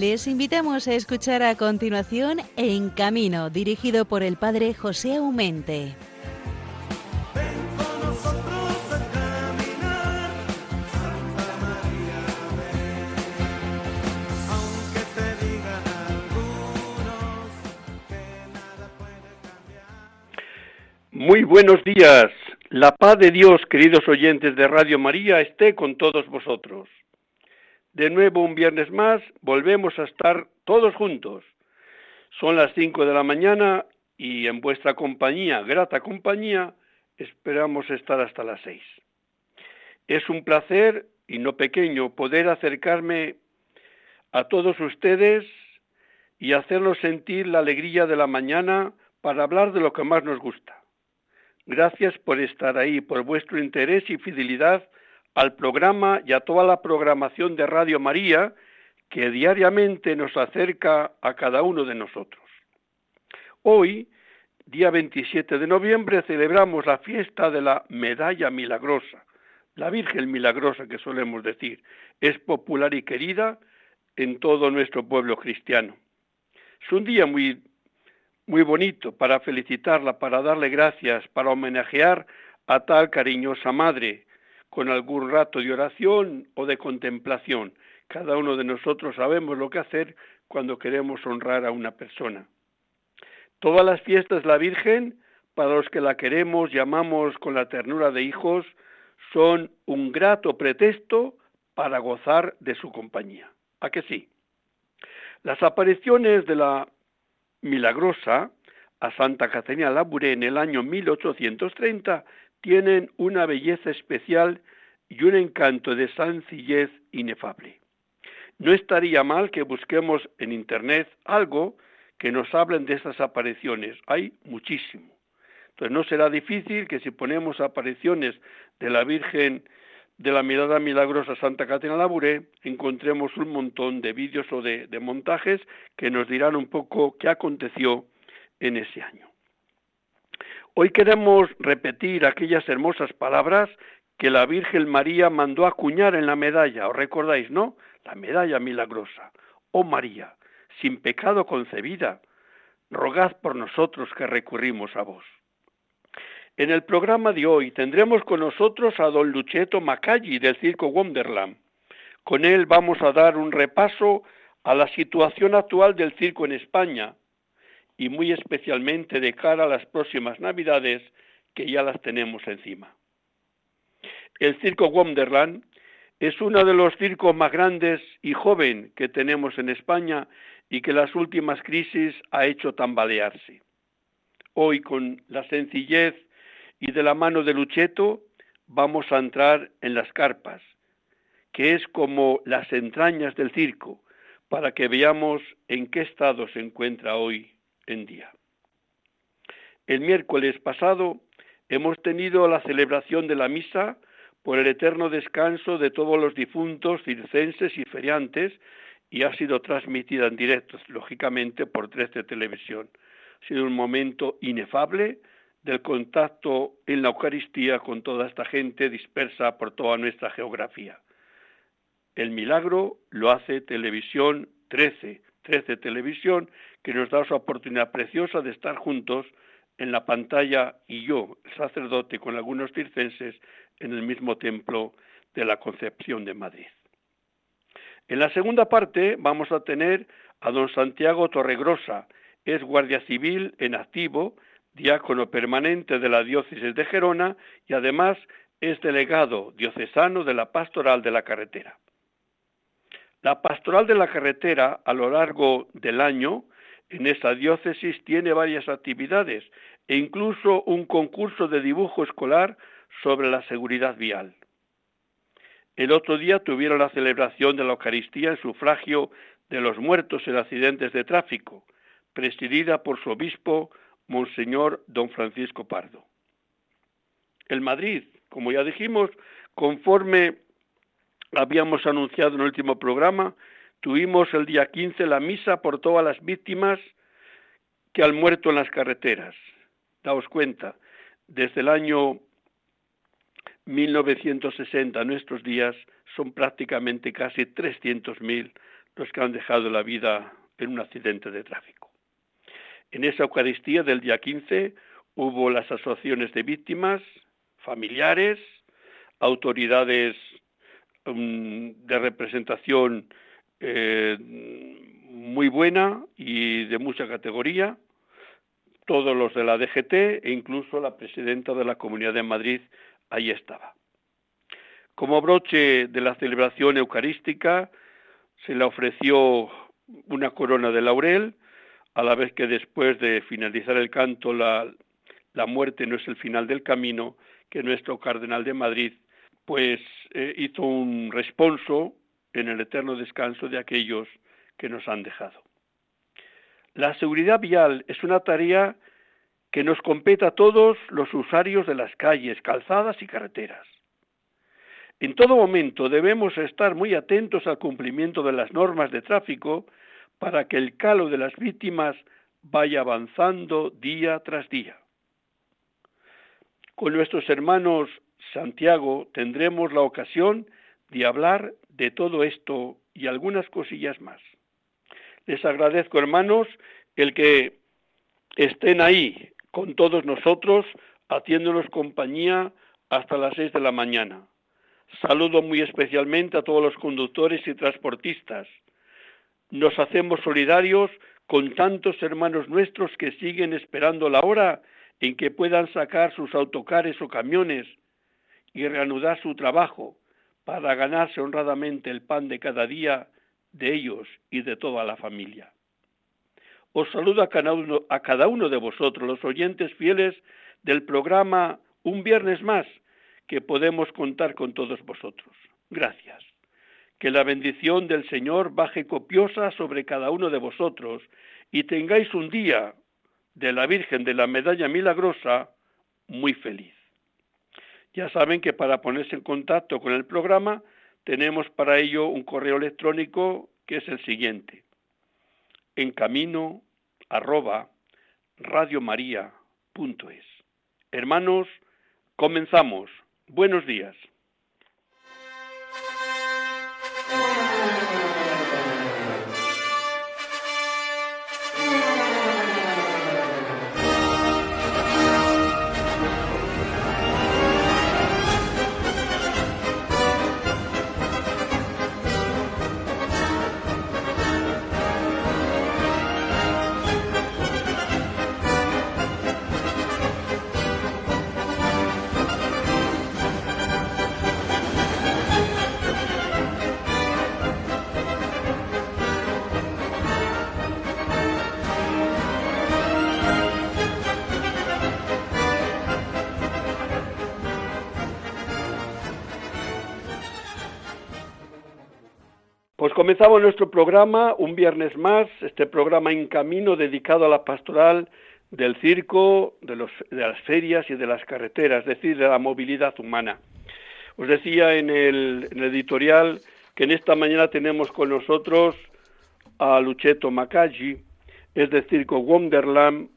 Les invitamos a escuchar a continuación En Camino, dirigido por el padre José Aumente. Muy buenos días. La paz de Dios, queridos oyentes de Radio María, esté con todos vosotros. De nuevo un viernes más, volvemos a estar todos juntos. Son las cinco de la mañana y en vuestra compañía, grata compañía, esperamos estar hasta las seis. Es un placer, y no pequeño, poder acercarme a todos ustedes y hacerlos sentir la alegría de la mañana para hablar de lo que más nos gusta Gracias por estar ahí, por vuestro interés y fidelidad al programa y a toda la programación de Radio María que diariamente nos acerca a cada uno de nosotros. Hoy, día 27 de noviembre, celebramos la fiesta de la Medalla Milagrosa, la Virgen Milagrosa que solemos decir. Es popular y querida en todo nuestro pueblo cristiano. Es un día muy muy bonito para felicitarla, para darle gracias, para homenajear a tal cariñosa madre, con algún rato de oración o de contemplación. Cada uno de nosotros sabemos lo que hacer cuando queremos honrar a una persona. Todas las fiestas de la Virgen, para los que la queremos, llamamos con la ternura de hijos, son un grato pretexto para gozar de su compañía. ¿A que sí? Las apariciones de la milagrosa a Santa Catarina Labouré en el año 1830 tienen una belleza especial y un encanto de sencillez inefable. No estaría mal que busquemos en Internet algo que nos hablen de estas apariciones. Hay muchísimo. Entonces no será difícil que si ponemos apariciones de la Virgen de la mirada milagrosa Santa Catarina Labouré encontremos un montón de vídeos o de, de, montajes que nos dirán un poco qué aconteció en ese año. Hoy queremos repetir aquellas hermosas palabras que la Virgen María mandó acuñar en la medalla, ¿os recordáis, no? La medalla milagrosa. Oh María, sin pecado concebida, rogad por nosotros que recurrimos a vos. En el programa de hoy tendremos con nosotros a don Lucheto Macalli del Circo Wonderland. Con él vamos a dar un repaso a la situación actual del circo en España y muy especialmente de cara a las próximas Navidades que ya las tenemos encima. El Circo Wonderland es uno de los circos más grandes y joven que tenemos en España y que las últimas crisis ha hecho tambalearse. Hoy con la sencillez y de la mano de Lucheto vamos a entrar en las carpas, que es como las entrañas del circo, para que veamos en qué estado se encuentra hoy en día. El miércoles pasado hemos tenido la celebración de la misa por el eterno descanso de todos los difuntos circenses y feriantes y ha sido transmitida en directo, lógicamente, por tres de televisión. Ha sido un momento inefable del contacto en la Eucaristía con toda esta gente dispersa por toda nuestra geografía. El milagro lo hace Televisión 13, 13 Televisión, que nos da esa oportunidad preciosa de estar juntos en la pantalla y yo, el sacerdote, con algunos circenses en el mismo templo de la Concepción de Madrid. En la segunda parte vamos a tener a don Santiago Torregrosa, es guardia civil en activo diácono permanente de la diócesis de Gerona y además es delegado diocesano de la pastoral de la carretera. La pastoral de la carretera a lo largo del año en esta diócesis tiene varias actividades e incluso un concurso de dibujo escolar sobre la seguridad vial. El otro día tuvieron la celebración de la Eucaristía en sufragio de los muertos en accidentes de tráfico, presidida por su obispo Monseñor don Francisco Pardo. El Madrid, como ya dijimos, conforme habíamos anunciado en el último programa, tuvimos el día 15 la misa por todas las víctimas que han muerto en las carreteras. Daos cuenta, desde el año 1960 a nuestros días son prácticamente casi 300.000 los que han dejado la vida en un accidente de tráfico. En esa Eucaristía del día 15 hubo las asociaciones de víctimas, familiares, autoridades um, de representación eh, muy buena y de mucha categoría, todos los de la DGT e incluso la presidenta de la Comunidad de Madrid ahí estaba. Como broche de la celebración eucarística se le ofreció una corona de laurel, a la vez que después de finalizar el canto la, la muerte no es el final del camino, que nuestro cardenal de Madrid pues eh, hizo un responso en el eterno descanso de aquellos que nos han dejado. La seguridad vial es una tarea que nos compete a todos los usuarios de las calles, calzadas y carreteras. En todo momento debemos estar muy atentos al cumplimiento de las normas de tráfico para que el calo de las víctimas vaya avanzando día tras día. Con nuestros hermanos Santiago tendremos la ocasión de hablar de todo esto y algunas cosillas más. Les agradezco, hermanos, el que estén ahí con todos nosotros, haciéndonos compañía hasta las seis de la mañana. Saludo muy especialmente a todos los conductores y transportistas. Nos hacemos solidarios con tantos hermanos nuestros que siguen esperando la hora en que puedan sacar sus autocares o camiones y reanudar su trabajo para ganarse honradamente el pan de cada día de ellos y de toda la familia. Os saludo a cada uno, a cada uno de vosotros, los oyentes fieles del programa Un Viernes más, que podemos contar con todos vosotros. Gracias. Que la bendición del Señor baje copiosa sobre cada uno de vosotros y tengáis un día de la Virgen de la Medalla Milagrosa muy feliz. Ya saben que para ponerse en contacto con el programa tenemos para ello un correo electrónico que es el siguiente: en camino arroba radiomaria.es. Hermanos, comenzamos. Buenos días. Pues comenzamos nuestro programa un viernes más, este programa en camino dedicado a la pastoral del circo, de, las ferias y de las carreteras, es decir, de la movilidad humana. Os decía en el, editorial que en esta mañana tenemos con nosotros a Lucheto Macaggi, es de Circo Wonderland,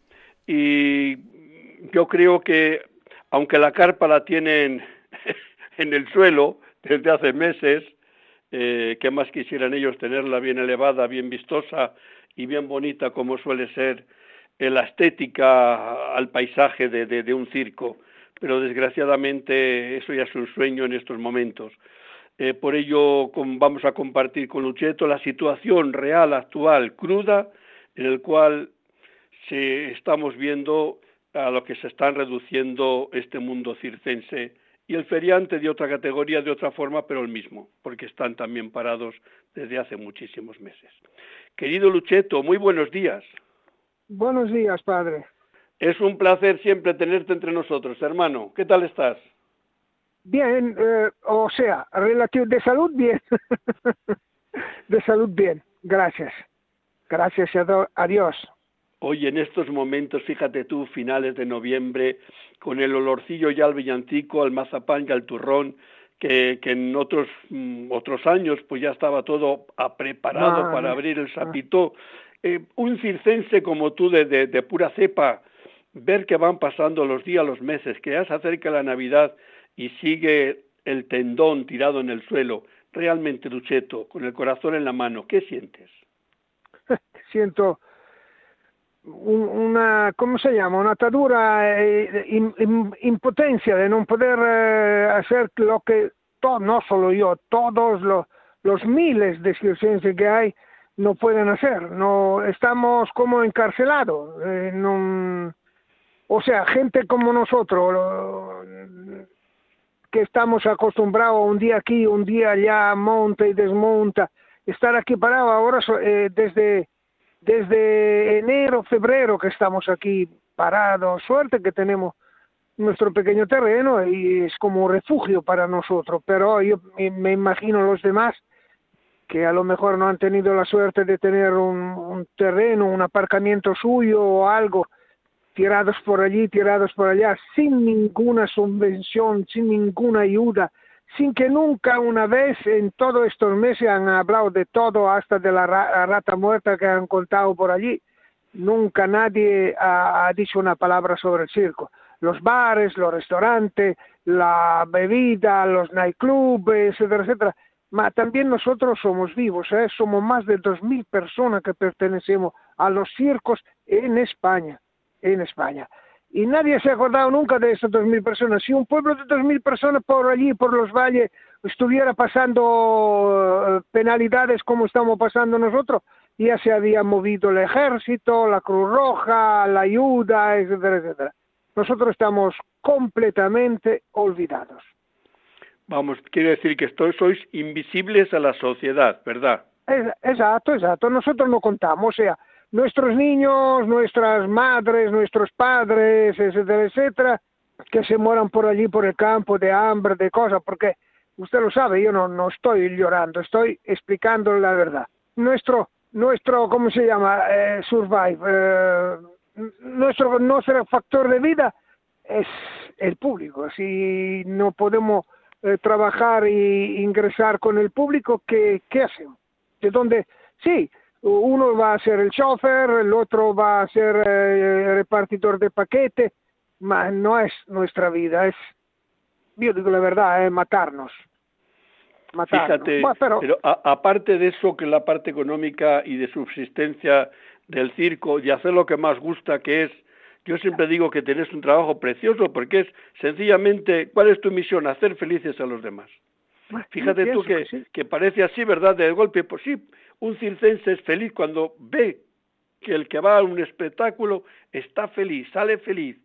y yo creo que, aunque la carpa la tienen en el suelo desde hace meses, eh, ¿Qué más quisieran ellos tenerla bien elevada, bien vistosa y bien bonita como suele ser la estética al paisaje de, un circo? Pero desgraciadamente eso ya es un sueño en estos momentos. Eh, por ello vamos a compartir con Lucheto la situación real, actual, cruda, en el cual se, estamos viendo a lo que se está reduciendo este mundo circense y el feriante de otra categoría, de otra forma, pero el mismo, porque están también parados desde hace muchísimos meses. Querido Lucheto, muy buenos días. Buenos días, padre. Es un placer siempre tenerte entre nosotros, hermano. ¿Qué tal estás? Bien, eh, o sea, relativo de salud bien. de salud bien, gracias. Gracias a Dios. Hoy en estos momentos, fíjate tú, finales de noviembre, con el olorcillo ya al villancico, al mazapán y al turrón, que, en otros, mm, otros años pues ya estaba todo preparado para abrir el sapito. Eh, un circense como tú de, de, pura cepa, ver que van pasando los días, los meses, que ya se acerca la Navidad y sigue el tendón tirado en el suelo, realmente, Ducheto, con el corazón en la mano, ¿qué sientes? Siento una, ¿cómo se llama? Una atadura, eh, impotencia de no poder eh, hacer lo que, todo, no solo yo, todos los, los miles de circenses que hay no pueden hacer. No, estamos como encarcelados. Eh, o sea, gente como nosotros, que estamos acostumbrados un día aquí, un día allá, monta y desmonta, estar aquí parado ahora eh, desde, desde enero, febrero que estamos aquí parados, suerte que tenemos nuestro pequeño terreno y es como refugio para nosotros, pero yo me imagino los demás que a lo mejor no han tenido la suerte de tener un, un terreno, un aparcamiento suyo o algo, tirados por allí, tirados por allá, sin ninguna subvención, sin ninguna ayuda, sin que nunca una vez en todos estos meses han hablado de todo, hasta de la, rata muerta que han contado por allí. Nunca nadie ha, dicho una palabra sobre el circo. Los bares, los restaurantes, la bebida, los nightclubs, etcétera, etcétera. Ma también nosotros somos vivos, ¿eh? somos más de 2.000 personas que pertenecemos a los circos en España en España. Y nadie se ha acordado nunca de esas dos mil personas. Si un pueblo de dos mil personas por allí, por los valles, estuviera pasando eh, penalidades como estamos pasando nosotros, ya se había movido el ejército, la Cruz Roja, la ayuda, etcétera, etcétera. Nosotros estamos completamente olvidados. Vamos, quiere decir que esto, sois invisibles a la sociedad, ¿verdad? Exacto, exacto. Nosotros no contamos, o sea, nuestros niños, nuestras madres, nuestros padres, etcétera, etcétera, que se mueran por allí, por el campo, de hambre, de cosas, porque usted lo sabe, yo no, no estoy llorando, estoy explicando la verdad. Nuestro, nuestro ¿cómo se llama? Eh, survive, eh, nuestro, nuestro factor de vida es el público. Si no podemos eh, trabajar e ingresar con el público, ¿qué, qué hacemos? ¿De dónde? Sí, uno va a ser el chofer, el otro va a ser eh, el repartidor de paquete, pero no es nuestra vida, es, yo digo la verdad, es matarnos. Fíjate, pero, aparte de eso, que la parte económica y de subsistencia del circo y hacer lo que más gusta, que es, yo siempre digo que tenés un trabajo precioso porque es sencillamente, ¿cuál es tu misión? Hacer felices a los demás. Fíjate tú que, que, parece así, ¿verdad? De golpe, pues sí, un circense es feliz cuando ve que el que va a un espectáculo está feliz, sale feliz,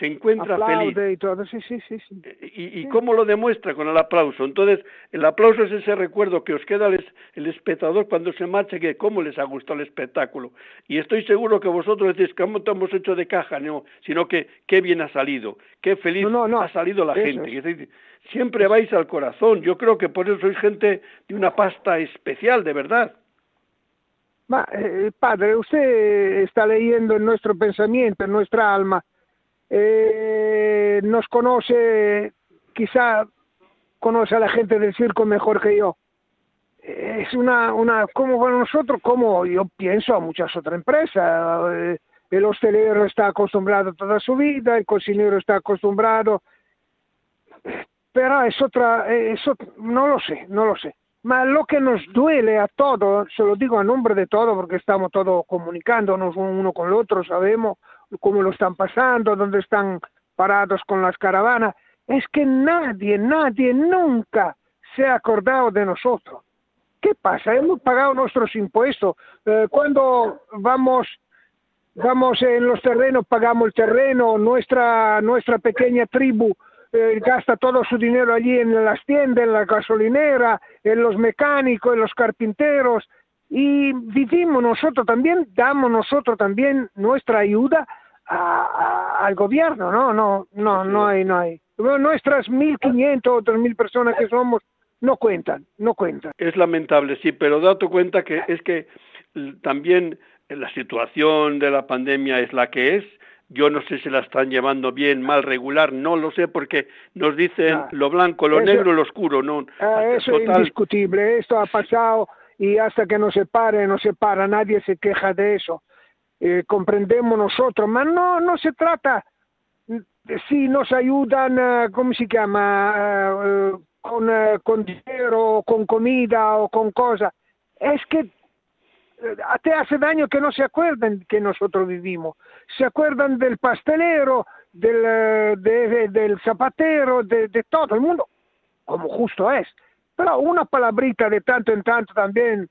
se encuentra Aplaude feliz. Y, todo. Sí, sí, sí, sí. ¿Y, y cómo lo demuestra? Con el aplauso. Entonces, el aplauso es ese recuerdo que os queda el, espectador cuando se marcha, que cómo les ha gustado el espectáculo. Y estoy seguro que vosotros decís, ¿cómo te hemos hecho de caja? No, sino que qué bien ha salido, qué feliz ha salido la gente. Siempre vais al corazón. Yo creo que por eso sois gente de una pasta especial, de verdad. Eh, padre, usted está leyendo en nuestro pensamiento, en nuestra alma. Eh, nos conoce, quizá conoce a la gente del circo mejor que yo. Es una, una, como para nosotros, como yo pienso a muchas otras empresas. Eh, el hostelero está acostumbrado toda su vida, el cocinero está acostumbrado. Pero es otra, eso no lo sé, no lo sé. Ma lo que nos duele a todos, se lo digo a nombre de todos porque estamos todos comunicándonos uno con el otro, sabemos cómo lo están pasando, dónde están parados con las caravanas, es que nadie, nadie nunca se ha acordado de nosotros. ¿Qué pasa? Hemos pagado nuestros impuestos. Eh, cuando vamos, vamos en los terrenos, pagamos el terreno, nuestra, nuestra pequeña tribu eh, gasta todo su dinero allí en las tiendas, en la gasolinera, en los mecánicos, en los carpinteros, y vivimos nosotros también, damos nosotros también nuestra ayuda al gobierno, ¿no? No, no, no hay, no hay. Nuestras 1.500 o 3.000 personas que somos no cuentan, no cuentan. Es lamentable, sí, pero date cuenta que es que también la situación de la pandemia es la que es yo no sé si la están llevando bien, mal, regular, no lo sé porque nos dicen lo blanco, lo negro, lo oscuro. No, ah, eso es indiscutible, esto ha pasado y hasta que no se pare, no se para, nadie se queja de eso. Eh, comprendemos nosotros, pero no, no se trata, si nos ayudan, uh, ¿cómo se llama? Uh, con, eh, con dinero, con comida o con cosas. Es que eh, te hace daño que no se acuerden que nosotros vivimos. Se acuerdan del pastelero, del, eh, del zapatero, de, todo el mundo, como justo es. Pero una palabrita de tanto en tanto también,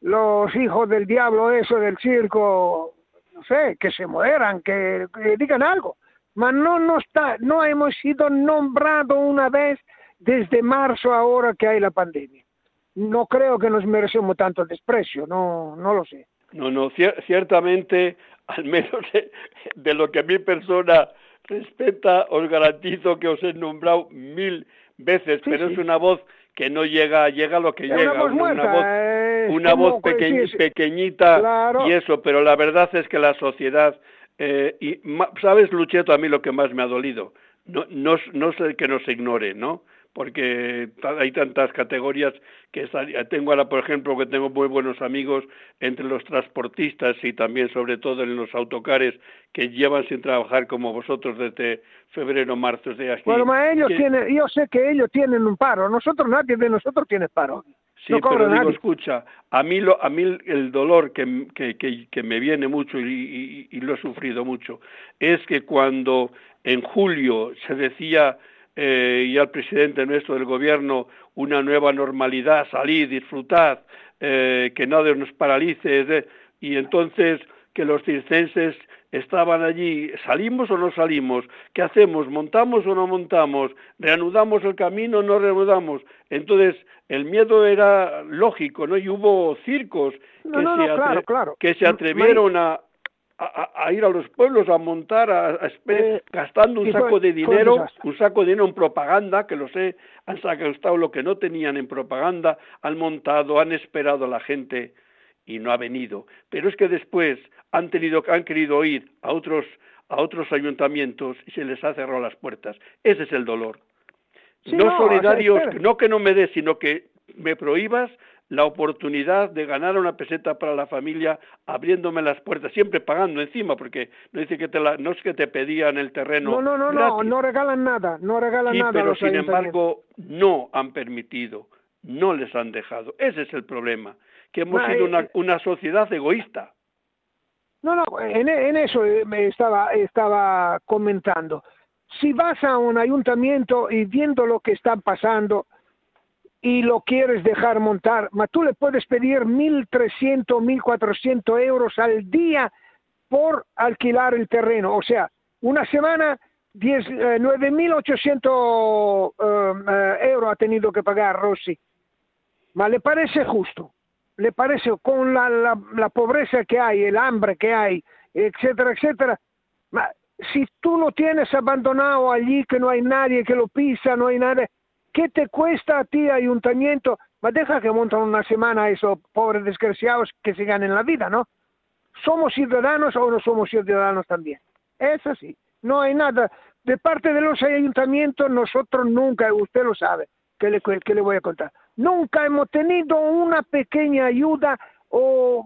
los hijos del diablo, eso del circo, no sé, que se mueran, que, digan algo. Pero no, no, no hemos sido nombrados una vez desde marzo ahora que hay la pandemia. No creo que nos merecemos tanto desprecio, no, no lo sé. No, no, ciertamente, al menos de, lo que a mi persona respeta, os garantizo que os he nombrado mil veces, pero es una voz que no llega, llega a lo que llega, una voz, pequeñita y eso, pero la verdad es que la sociedad, eh, y sabes, Lucheto, a mí lo que más me ha dolido, no, no, no es que nos ignore, ¿no? Porque hay tantas categorías que tengo ahora, por ejemplo, que tengo muy buenos amigos entre los transportistas y también, sobre todo, en los autocares que llevan sin trabajar como vosotros desde febrero, marzo de aquí. Bueno, ellos tienen, yo sé que ellos tienen un paro, nosotros nadie de nosotros tiene paro. Sí, pero digo, escucha, a mí, lo, a mí el dolor que, que, que, me viene mucho y, y lo he sufrido mucho es que cuando en julio se decía eh, y al presidente nuestro del gobierno una nueva normalidad, salid, disfrutad, eh, que nadie nos paralice, y entonces que los circenses estaban allí, ¿salimos o no salimos? ¿Qué hacemos? ¿Montamos o no montamos? ¿Reanudamos el camino o no reanudamos? Entonces, el miedo era lógico, ¿no? Y hubo circos que, se, atrevieron a, a, ir a los pueblos a montar, a, eh, gastando un saco de dinero, un saco de dinero en propaganda, que lo sé, han gastado lo que no tenían en propaganda, han montado, han esperado a la gente y no ha venido. Pero es que después han tenido, han querido ir a otros, a otros ayuntamientos y se les ha cerrado las puertas. Ese es el dolor. no, solidarios, no que no me des, sino que me prohíbas la oportunidad de ganar una peseta para la familia abriéndome las puertas, siempre pagando encima, porque no dice que te no es que te pedían el terreno. No, no, no, no, no regalan nada, no regalan nada. Pero sin embargo, no han permitido, no les han dejado. Ese es el problema, que hemos sido una, eh, una sociedad egoísta. No, no, en, en eso me estaba, estaba comentando. Si vas a un ayuntamiento y viendo lo que está pasando, y lo quieres dejar montar, tú le puedes pedir 1.300, 1.400 euros al día por alquilar el terreno. O sea, una semana, 9.800 eh, eh, euros ha tenido que pagar Rossi. Ma le parece justo, le parece con la, la, pobreza que hay, el hambre que hay, etcétera, etcétera. Ma si tú lo tienes abandonado allí, que no hay nadie que lo pisa, no hay nada, ¿Qué te cuesta a ti, ayuntamiento? Ma deja que montan una semana esos pobres desgraciados que se ganen la vida, ¿no? ¿Somos ciudadanos o no somos ciudadanos también? Es así. No hay nada. De parte de los ayuntamientos, nosotros nunca, usted lo sabe, que le, le voy a contar, nunca hemos tenido una pequeña ayuda o,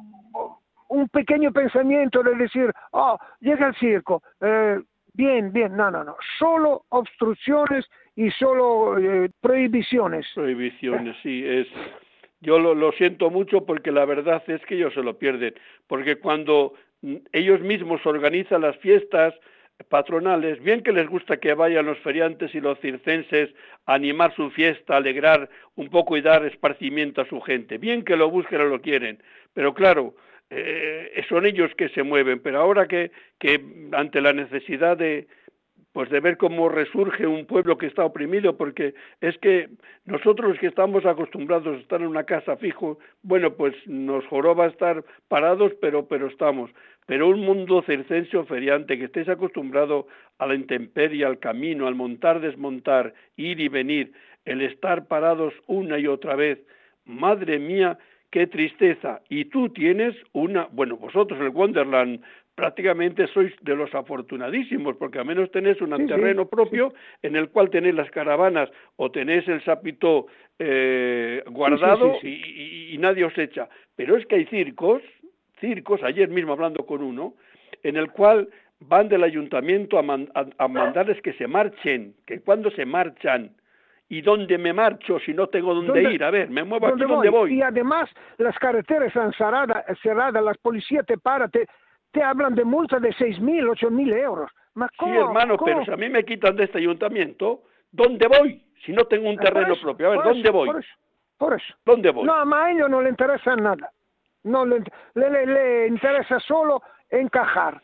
un pequeño pensamiento de decir, oh, llega el circo, eh, bien, bien, no, no, no, solo obstrucciones y solo eh, prohibiciones. Prohibiciones, sí, es. Yo lo, lo siento mucho porque la verdad es que ellos se lo pierden, porque cuando ellos mismos organizan las fiestas patronales, bien que les gusta que vayan los feriantes y los circenses a animar su fiesta, alegrar un poco y dar esparcimiento a su gente, bien que lo busquen o lo quieren, pero claro, eh, son ellos que se mueven, pero ahora que, que ante la necesidad de, pues de ver cómo resurge un pueblo que está oprimido, porque es que nosotros que estamos acostumbrados a estar en una casa fijo, bueno, pues nos joroba estar parados, pero, pero estamos. Pero un mundo circense o feriante, que estés acostumbrado a la intemperie, al camino, al montar, desmontar, ir y venir, el estar parados una y otra vez, madre mía, qué tristeza. Y tú tienes una, bueno, vosotros el Wonderland prácticamente sois de los afortunadísimos, porque al menos tenéis un terreno propio en el cual tenéis las caravanas o tenéis el sapito eh, guardado y, nadie os echa. Pero es que hay circos, circos, ayer mismo hablando con uno, en el cual van del ayuntamiento a, a mandarles que se marchen, que cuando se marchan, ¿Y dónde me marcho si no tengo dónde, ir? A ver, me muevo aquí ¿Dónde donde voy. Y además las carreteras están cerradas, cerradas las policías te paran, te, te hablan de multa de seis mil, ocho mil euros. Ma Sí, ¿cómo- hermano, cómo? pero si a mí me quitan de este ayuntamiento, ¿dónde voy? Si no tengo un por terreno eso, propio. A ver, ¿dónde eso, voy? Por eso, por eso. ¿Dónde voy? No, a ellos no le interesa nada. No le, le, le- le interesa solo encajar,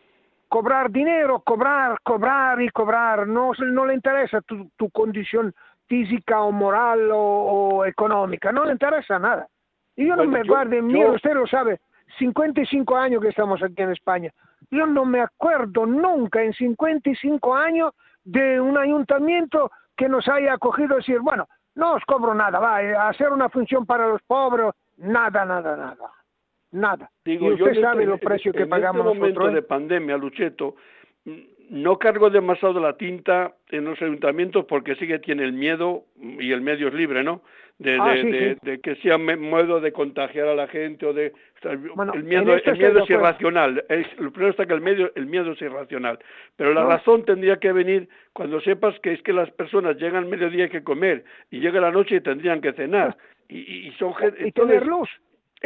cobrar dinero, cobrar, cobrar y cobrar. No, no le interesa tu, tu condición física o moral o, o económica. No le interesa nada. Y yo no me yo- guarde, yo- mira, usted lo sabe, 55 años que estamos aquí en España. Yo no me acuerdo nunca en 55 años de un ayuntamiento que nos haya acogido decir, bueno, no os cobro nada, va, eh, a hacer una función para los pobres, nada, nada, nada, nada. Digo, y yo usted en sabe este- los precios que en pagamos este momento nosotros. de ¿eh? pandemia, Lucheto, no cargo demasiado la tinta en los ayuntamientos porque sí que tiene el miedo, y el medio es libre, ¿no? De, Ah, de, sí, de- sí. de que sea modo de contagiar a la gente o de... o sea, Bueno, el miedo, el miedo es irracional. Es, lo primero está que el, medio, el miedo es irracional. Pero la No. razón tendría que venir cuando sepas que es que las personas llegan al mediodía hay que comer y llega la noche y tendrían que cenar. Y, y- y son gente... y tener luz.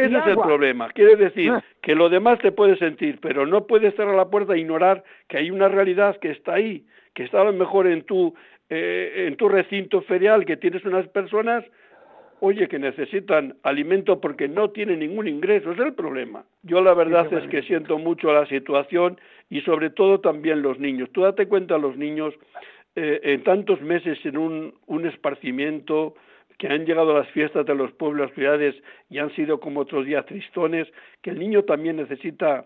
Ese es el problema. Quiere decir Ah. que lo demás te puedes sentir, pero no puedes cerrar la puerta e ignorar que hay una realidad que está ahí, que está a lo mejor en tu, eh, en tu recinto ferial, que tienes unas personas, oye, que necesitan alimento porque no tienen ningún ingreso. Es el problema. Yo la verdad es que siento mucho la situación y sobre todo también los niños. Tú date cuenta, los niños, eh, en tantos meses en un, un esparcimiento, que han llegado a las fiestas de los pueblos, ciudades y han sido como otros días tristones, que el niño también necesita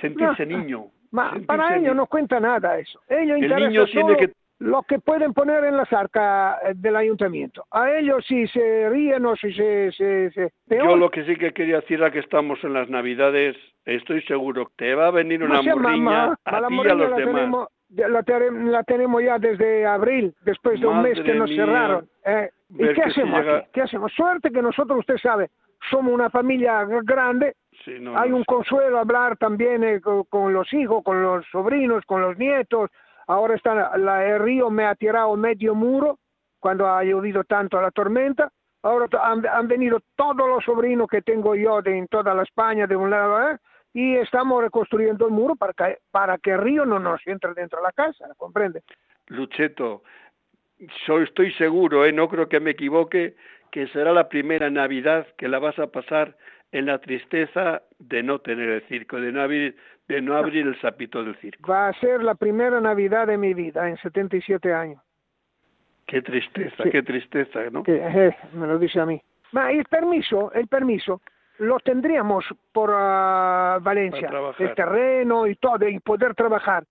sentirse No, niño. Ma, sentirse para ellos niño. no cuenta nada eso. Ellos El niño tiene que- lo que pueden poner en las arcas eh, del ayuntamiento. A ellos si se ríen o si se... se, se- Yo lo que sí que quería decir era que estamos en las Navidades, estoy seguro, te va a venir una no sea morriña mamá, a la ti y a los la demás. tenemos, la, la tenemos ya desde abril, después de un mes Madre que nos mía. cerraron. eh. ¿Y qué si hacemos llega- aquí? ¿Qué hacemos? Suerte que nosotros, usted sabe, somos una familia grande, Sí, no, hay no un sé. consuelo hablar también eh, con, con los hijos, con los sobrinos, con los nietos. Ahora está la, el río me ha tirado medio muro cuando ha llovido tanto la tormenta. Ahora han, han venido todos los sobrinos que tengo yo de en toda la España de un lado ¿eh? Y estamos reconstruyendo el muro para que, para que el río no nos entre dentro de la casa, ¿comprende? Lucheto, soy, estoy seguro, ¿eh? no creo que me equivoque, que será la primera Navidad que la vas a pasar en la tristeza de no tener el circo, de no abrir, de no abrir el sapito del circo. Va a ser la primera Navidad de mi vida en 77 años. Qué tristeza, Sí. qué tristeza, ¿no? que eh, me lo dice a mí. Ma el permiso, el permiso lo tendríamos por ah, Valencia, el terreno y todo, y poder trabajar.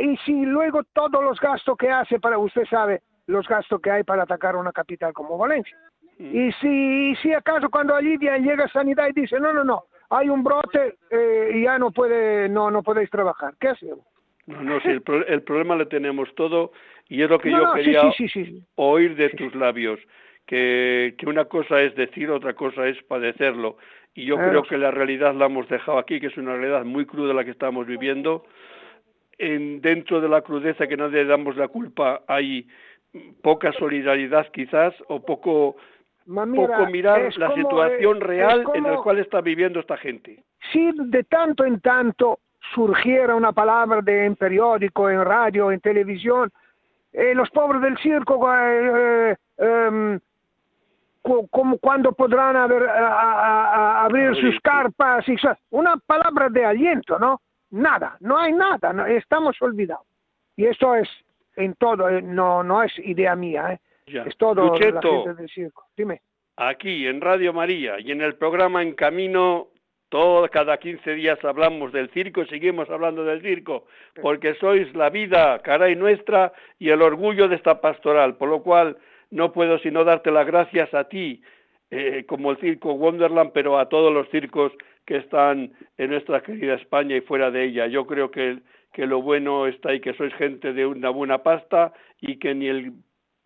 Y si luego todos los gastos que hace para, usted sabe, los gastos que hay para atacar una capital como Valencia. Mm. Y si, si acaso cuando Lidia llega Sanidad y dice, no, no, no, hay un brote eh, y ya no puede, no, no podéis trabajar, ¿qué hacemos? No, no, sí, el, pro- el problema lo tenemos todo y es lo que No, yo no, quería sí, sí. oír de tus labios, que, que una cosa es decir, otra cosa es padecerlo. Y yo Claro. creo que la realidad la hemos dejado aquí, que es una realidad muy cruda la que estamos viviendo. En, dentro de la crudeza que no le damos la culpa hay poca solidaridad quizás o poco, Ma, mira, poco mirar la como, situación real es en la como- cual está viviendo esta gente. si de tanto en tanto surgiera una palabra de, en periódico, en radio, en televisión, eh, los pobres del circo, eh, eh, em, como cuando podrán haber- a- a- a- abrir sus carpas, y una palabra de aliento, ¿no? Nada, no hay nada, no- estamos olvidados. Y esto es en todo, eh, no, no es idea mía, ¿eh? Ya. es todo la Lucheto, gente del circo. Dime. aquí en Radio María y en el programa En Camino, todo, cada 15 días hablamos del circo, seguimos hablando del circo, porque sois la vida, caray nuestra, y el orgullo de esta pastoral, por lo cual no puedo sino darte las gracias a ti, eh, como el circo Wonderland, pero a todos los circos que están en nuestra querida España y fuera de ella. Yo creo que, que lo bueno está ahí, que sois gente de una buena pasta y que ni el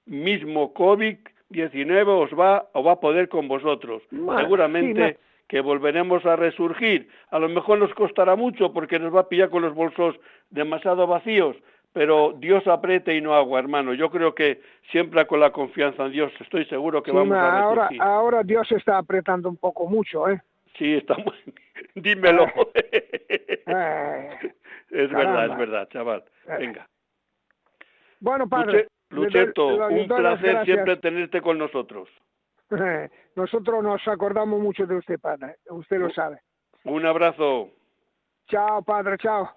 mismo COVID-19 os va o va a poder con vosotros. Seguramente sí, que volveremos a resurgir. A lo mejor nos costará mucho porque nos va a pillar con los bolsos demasiado vacíos, pero Dios apriete y no agua, hermano. Yo creo que siempre con la confianza en Dios, estoy seguro que vamos a ahora, ahora Dios está apretando un poco mucho, ¿eh? Sí, está muy... Dímelo. es verdad, es verdad, chaval. Venga. Bueno, padre. Lucheto, un placer siempre tenerte con nosotros. Nosotros nos acordamos mucho de usted, padre. Usted lo sabe. Un abrazo. Chao, padre, chao.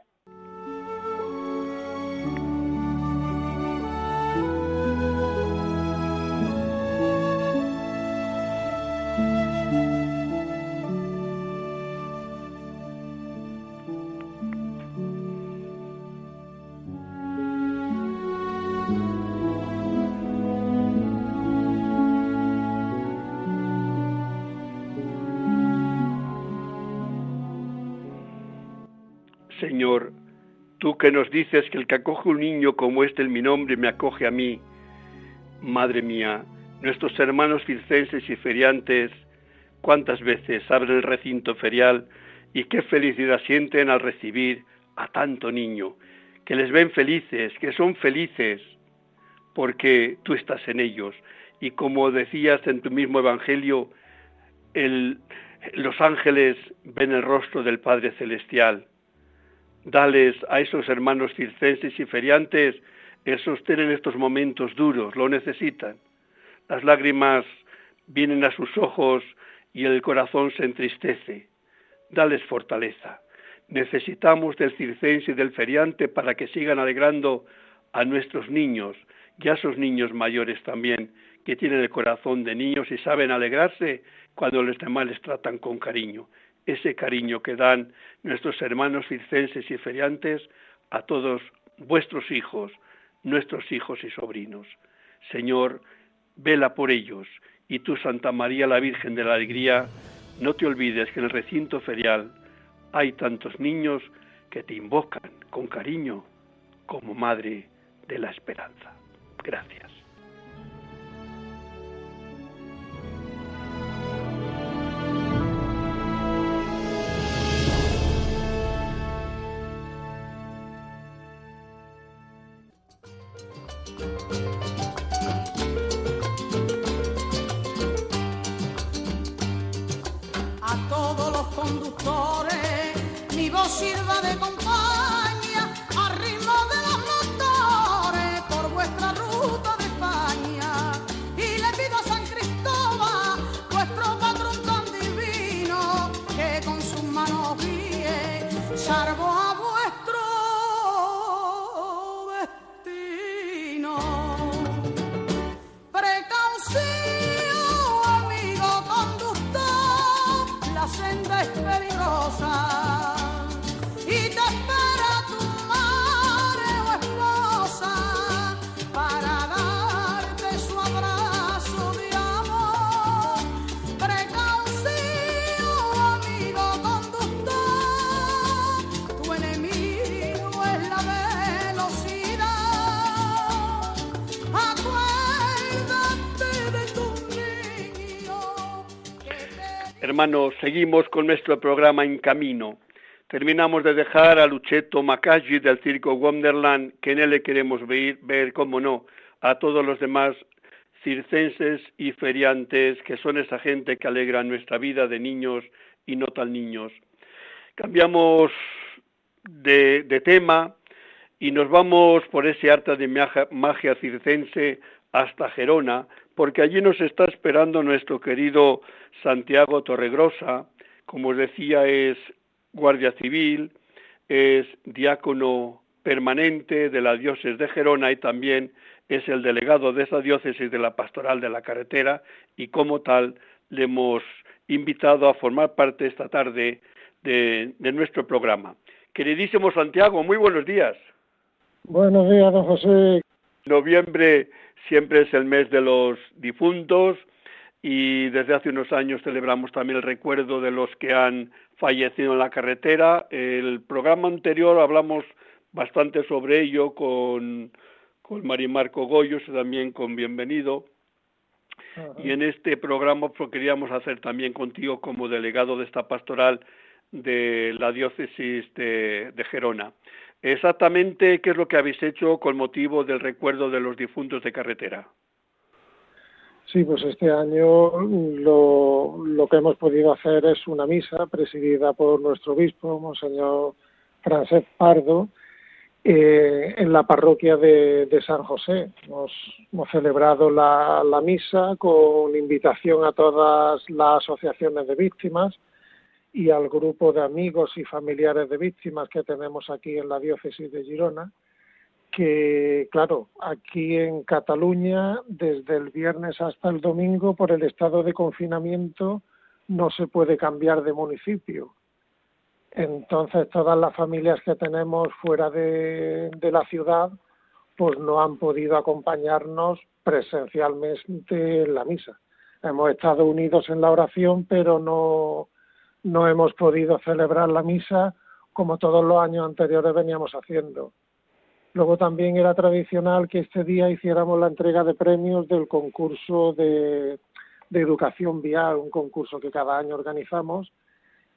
Señor, tú que nos dices que el que acoge un niño como este en mi nombre me acoge a mí, Madre mía, nuestros hermanos circenses y feriantes, cuántas veces abren el recinto ferial y qué felicidad sienten al recibir a tanto niño, que les ven felices, que son felices, porque tú estás en ellos. Y como decías en tu mismo Evangelio, los ángeles ven el rostro del Padre Celestial Dales a esos hermanos circenses y feriantes el sostén en estos momentos duros, lo necesitan. Las lágrimas vienen a sus ojos y el corazón se entristece. Dales fortaleza. Necesitamos del circense y del feriante para que sigan alegrando a nuestros niños y a esos niños mayores también, que tienen el corazón de niños y saben alegrarse cuando los demás les tratan con cariño ese cariño que dan nuestros hermanos circenses y feriantes a todos vuestros hijos, nuestros hijos y sobrinos. Señor, vela por ellos y tú, Santa María la Virgen de la Alegría, no te olvides que en el recinto ferial hay tantos niños que te invocan con cariño como Madre de la Esperanza. Gracias. Hermanos, seguimos con nuestro programa En Camino. Terminamos de dejar a Lucheto Macaggi del Circo Wonderland, que en él le queremos ver, ver, cómo no, a todos los demás circenses y feriantes, que son esa gente que alegra nuestra vida de niños y no tan niños. Cambiamos de, tema y nos vamos por ese arte de magia circense hasta Gerona, porque allí nos está esperando nuestro querido Santiago Torregrosa, como os decía, es guardia civil, es diácono permanente de la diócesis de Gerona y también es el delegado de esa diócesis de la pastoral de la carretera y como tal le hemos invitado a formar parte esta tarde de, de nuestro programa. Queridísimo Santiago, muy buenos días. Buenos días, don José. Noviembre siempre es el mes de los difuntos y desde hace unos años celebramos también el recuerdo de los que han fallecido en la carretera. El programa anterior hablamos bastante sobre ello con, con Marimarco Goyos y también con Bienvenido. Y en este programa pues, queríamos hacer también contigo como delegado de esta pastoral de la diócesis de, de Gerona. Exactamente, ¿qué es lo que habéis hecho con motivo del recuerdo de los difuntos de carretera? Sí, pues este año lo, lo, que hemos podido hacer es una misa presidida por nuestro obispo, Monseñor Francés Pardo, eh, en la parroquia de, San José. Hemos, celebrado la, misa con invitación a todas las asociaciones de víctimas y al grupo de amigos y familiares de víctimas que tenemos aquí en la diócesis de Girona que, claro, aquí en Cataluña, desde el viernes hasta el domingo, por el estado de confinamiento, no se puede cambiar de municipio. Entonces, todas las familias que tenemos fuera de, la ciudad, pues no han podido acompañarnos presencialmente en la misa. Hemos estado unidos en la oración, pero no, no hemos podido celebrar la misa como todos los años anteriores veníamos haciendo. Luego también era tradicional que este día hiciéramos la entrega de premios del concurso de, educación vial, un concurso que cada año organizamos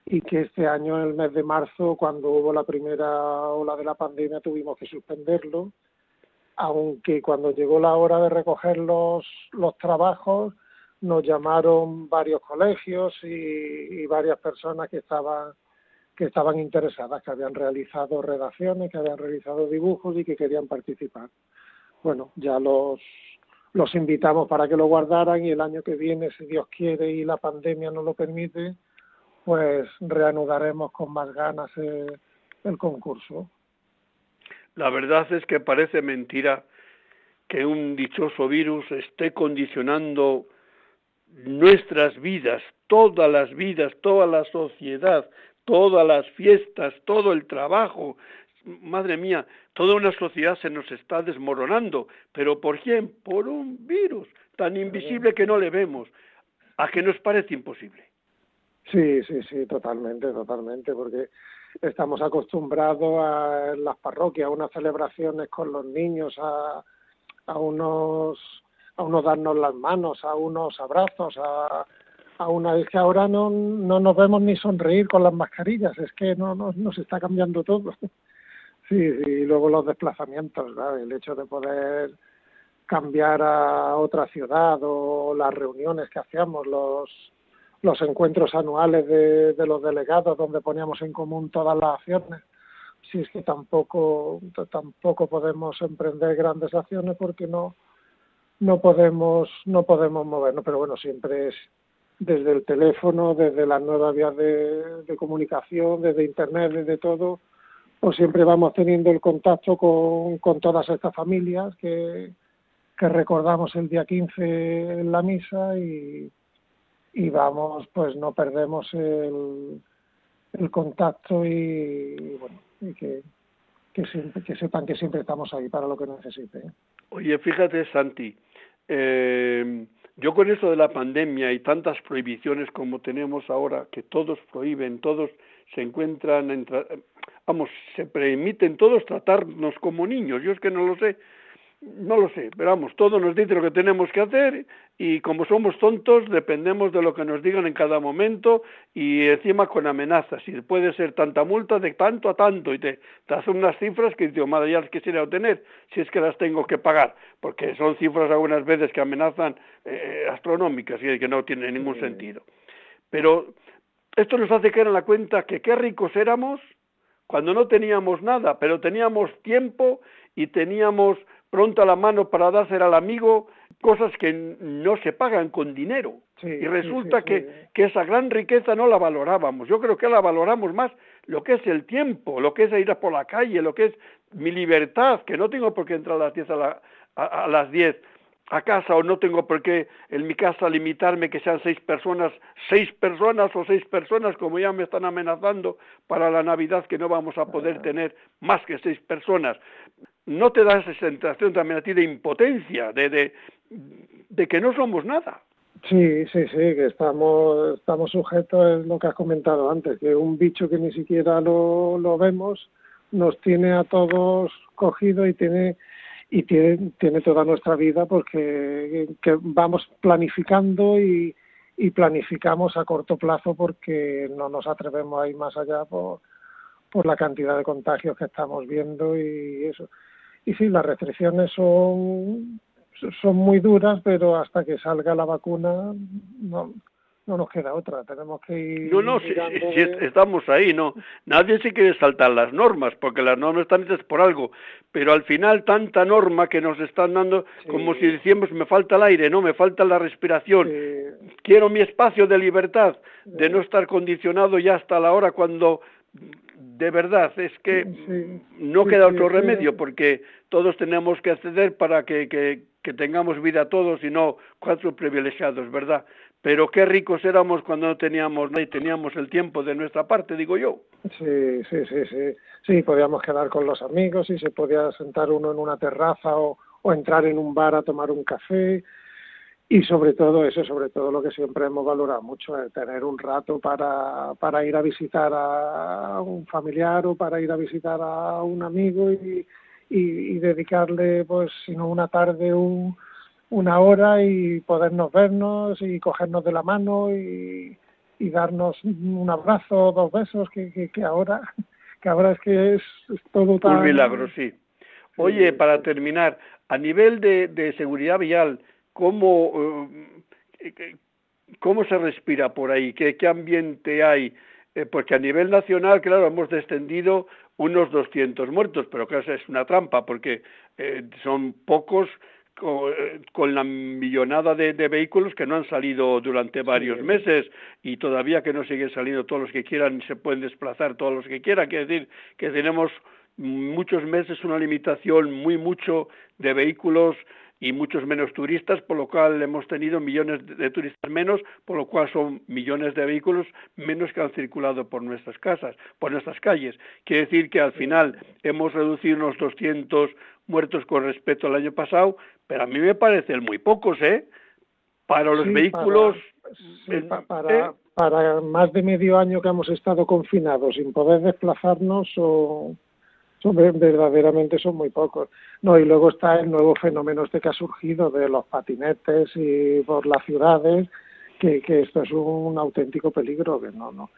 y que este año, en el mes de marzo, cuando hubo la primera ola de la pandemia, tuvimos que suspenderlo, aunque cuando llegó la hora de recoger los, los trabajos, nos llamaron varios colegios y varias personas que estaban que estaban interesadas, que habían realizado redacciones, que habían realizado dibujos y que querían participar. Bueno, ya los, los invitamos para que lo guardaran y el año que viene, si Dios quiere y la pandemia nos lo permite, pues reanudaremos con más ganas el, el concurso. La verdad es que parece mentira que un dichoso virus esté condicionando nuestras vidas, todas las vidas, toda la sociedad, todas las fiestas, todo el trabajo. Madre mía, toda una sociedad se nos está desmoronando. ¿Pero por quién? Por un virus tan invisible que no le vemos. ¿A que nos parece imposible? Sí, sí, sí, totalmente, totalmente, porque estamos acostumbrados a las parroquias, a unas celebraciones con los niños, a, a unos a unos darnos las manos, a unos abrazos, a, a una vez que ahora no, no nos vemos ni sonreír con las mascarillas, es que no, no nos está cambiando todo. Sí, y luego los desplazamientos, el hecho de poder cambiar a otra ciudad o las reuniones que hacíamos, los, los encuentros anuales de, de los delegados donde poníamos en común todas las acciones. Si es que tampoco, tampoco podemos emprender grandes acciones porque no, no podemos, no podemos movernos, pero bueno, siempre desde el teléfono, desde las nuevas vías de, comunicación, desde Internet, desde todo, pues siempre vamos teniendo el contacto con, todas estas familias que, que recordamos el día 15 en la misa y, y vamos, pues no perdemos el, el contacto y, bueno, y que, que, siempre, que sepan que siempre estamos ahí para lo que necesiten. Oye, fíjate, Santi, eh, yo con eso de la pandemia y tantas prohibiciones como tenemos ahora, que todos prohíben, todos se encuentran, en vamos, se permiten todos tratarnos como niños, yo es que no lo sé, no lo sé, pero vamos, todo nos dice lo que tenemos que hacer y como somos tontos dependemos de lo que nos digan en cada momento y encima con amenazas y puede ser tanta multa de tanto a tanto y te, te hacen unas cifras que digo, madre, ya las quisiera obtener si es que las tengo que pagar, porque son cifras algunas veces que amenazan eh, astronómicas y que no tienen ningún sentido. Pero esto nos hace caer en la cuenta que qué ricos éramos cuando no teníamos nada, pero teníamos tiempo y teníamos pronto a la mano para dársela al amigo cosas que no se pagan con dinero. y resulta que, que esa gran riqueza no la valorábamos. Yo creo que la valoramos más lo que es el tiempo, lo que es ir a por la calle, lo que es mi libertad, que no tengo por qué entrar a las 10 a, a, las 10 a casa o no tengo por qué en mi casa limitarme que sean seis personas, seis personas o seis personas como ya me están amenazando para la Navidad que no vamos a poder tener más que seis personas no te da esa sensación también a ti de impotencia, de, de, que no somos nada. Sí, sí, sí, que estamos, estamos sujetos a lo que has comentado antes, que un bicho que ni siquiera lo, lo vemos nos tiene a todos cogidos y tiene y tiene, tiene toda nuestra vida porque que vamos planificando y, y planificamos a corto plazo porque no nos atrevemos a ir más allá por, por la cantidad de contagios que estamos viendo y eso. Y sí, las restricciones son, son muy duras, pero hasta que salga la vacuna no, no nos queda otra, tenemos que ir. No, no, si, estamos ahí, no. Nadie se quiere saltar las normas, porque las normas están hechas por algo, pero al final tanta norma que nos están dando, como si decíamos, me falta el aire, no, me falta la respiración, quiero mi espacio de libertad, de no estar condicionado ya hasta la hora cuando de verdad es que no queda otro remedio porque todos tenemos que acceder para que, que, que, tengamos vida todos y no cuatro privilegiados, ¿verdad? Pero qué ricos éramos cuando no teníamos nada y teníamos el tiempo de nuestra parte, digo yo. Sí, sí, sí, sí. Sí, podíamos quedar con los amigos y se podía sentar uno en una terraza o, o entrar en un bar a tomar un café y sobre todo eso, sobre todo lo que siempre hemos valorado mucho, es tener un rato para, para ir a visitar a un familiar o para ir a visitar a un amigo y, y, dedicarle, pues, si no una tarde, un, una hora y podernos vernos y cogernos de la mano y, y darnos un abrazo, dos besos, que, que, ahora que ahora es que es, todo tan... Un milagro, sí. Oye, para terminar, a nivel de, de seguridad vial, cómo, eh, cómo se respira por ahí, qué, qué ambiente hay, eh, porque a nivel nacional, claro, hemos descendido unos 200 muertos, pero claro, es una trampa, porque eh, son pocos con, la millonada de, vehículos que no han salido durante varios meses y todavía que no siguen saliendo todos los que quieran se pueden desplazar todos los que quieran. Quiere decir que tenemos muchos meses una limitación muy mucho de vehículos y muchos menos turistas, por lo cual hemos tenido millones de turistas menos, por lo cual son millones de vehículos menos que han circulado por nuestras casas, por nuestras calles. Quiere decir que al final hemos reducido unos 200 muertos con respecto al año pasado, pero a mí me parecen muy pocos, ¿eh? Para los vehículos... Para, ¿eh? para más de medio año que hemos estado confinados sin poder desplazarnos o son verdaderamente son muy pocos. No, y luego está el nuevo fenómeno este que ha surgido de los patinetes y por las ciudades, que, que esto es un auténtico peligro, que no, no,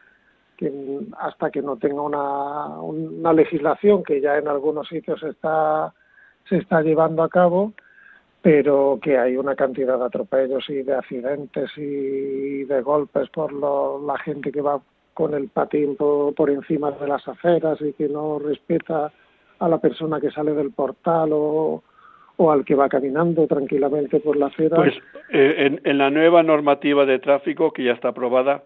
que hasta que no tenga una, una legislación que ya en algunos sitios está, se está llevando a cabo, pero que hay una cantidad de atropellos y de accidentes y de golpes por lo, la gente que va con el patín por, encima de las aceras y que no respeta a la persona que sale del portal o, o al que va caminando tranquilamente por la acera. Pues eh, en, la nueva normativa de tráfico que ya está aprobada,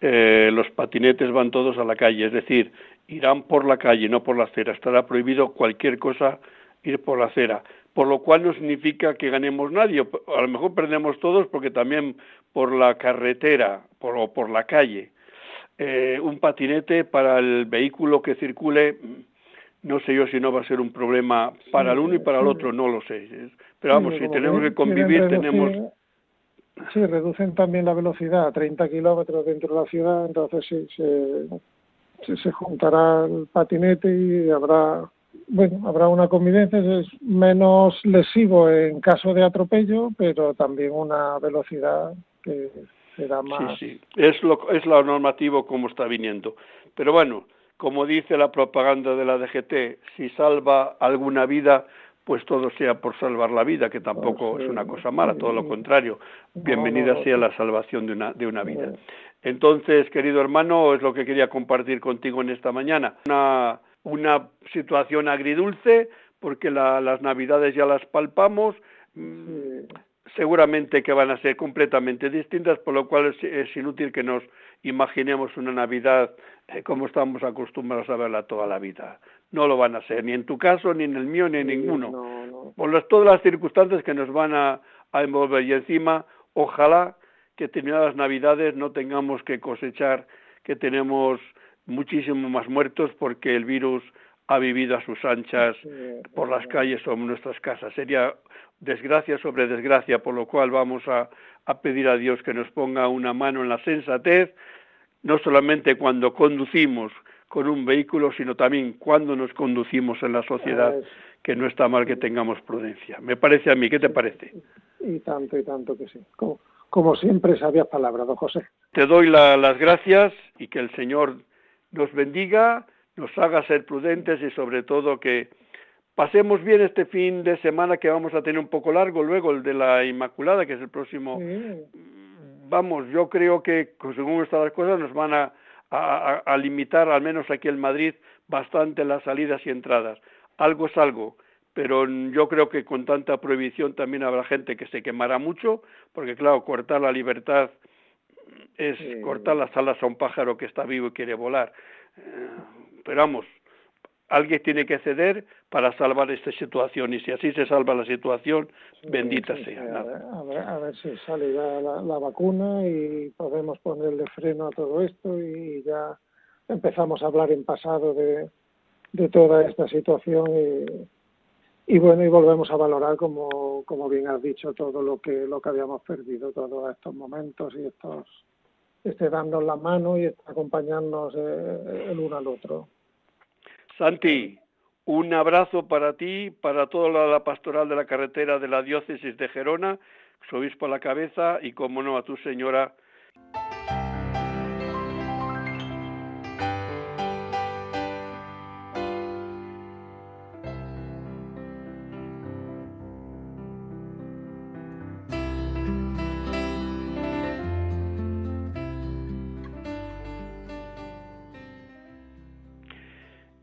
eh, los patinetes van todos a la calle, es decir, irán por la calle, no por la acera. Estará prohibido cualquier cosa ir por la acera, por lo cual no significa que ganemos nadie. A lo mejor perdemos todos porque también por la carretera por, o por la calle eh, un patinete para el vehículo que circule, no sé yo si no va a ser un problema para el uno y para el otro, no lo sé. Pero vamos, si tenemos que convivir, tenemos... Sí, reducen también la velocidad a 30 kilómetros dentro de la ciudad, entonces sí, se, se, juntará el patinete y habrá bueno, habrá una convivencia, es menos lesivo en caso de atropello, pero también una velocidad que Sí, sí, es, lo, es lo normativo como está viniendo. Pero bueno, como dice la propaganda de la DGT, si salva alguna vida, pues todo sea por salvar la vida, que tampoco pues, es una cosa mala, todo lo contrario. Bienvenida sea la salvación de una, de una vida. Entonces, querido hermano, es lo que quería compartir contigo en esta mañana. Una, una situación agridulce, porque las navidades ya las palpamos seguramente que van a ser completamente distintas, por lo cual es, inútil que nos imaginemos una Navidad eh, como estamos acostumbrados a verla toda la vida. No lo van a ser, ni en tu caso, ni en el mío, ni en ninguno. Por todas las circunstancias que nos van a, a envolver. Y encima, ojalá que terminadas Navidades no tengamos que cosechar que tenemos muchísimo más muertos porque el virus ha vivido a sus anchas por las calles o en nuestras casas. Sería desgracia sobre desgracia, por lo cual vamos a, pedir a Dios que nos ponga una mano en la sensatez, no solamente cuando conducimos con un vehículo, sino también cuando nos conducimos en la sociedad, que no está mal que tengamos prudencia. Me parece a mí, ¿qué te parece? Y tanto, y tanto que sí. como siempre, sabias palabras, don José. Te doy las gracias y que el Señor nos bendiga, nos haga ser prudentes y sobre todo que pasemos bien este fin de semana que vamos a tener un poco largo, luego el de la Inmaculada, que es el próximo. Vamos, yo creo que según están las cosas nos van a, a, limitar, al menos aquí en Madrid, bastante las salidas y entradas. Algo es algo, pero yo creo que con tanta prohibición también habrá gente que se quemará mucho, porque claro, cortar la libertad es cortar las alas a un pájaro que está vivo y quiere volar. Pero vamos, alguien tiene que ceder para salvar esta situación y si así se salva la situación, bendita sea. A, ver, si sale ya la, vacuna y podemos ponerle freno a todo esto y ya empezamos a hablar en pasado de, de toda esta situación y, y, bueno y volvemos a valorar como, como bien has dicho todo lo que lo que habíamos perdido todos estos momentos y estos este darnos la mano y acompañarnos eh, el uno al otro. Santi, un abrazo para ti, para toda la, pastoral de la carretera de la diócesis de Gerona, su obispo a la cabeza y, como no, a tu señora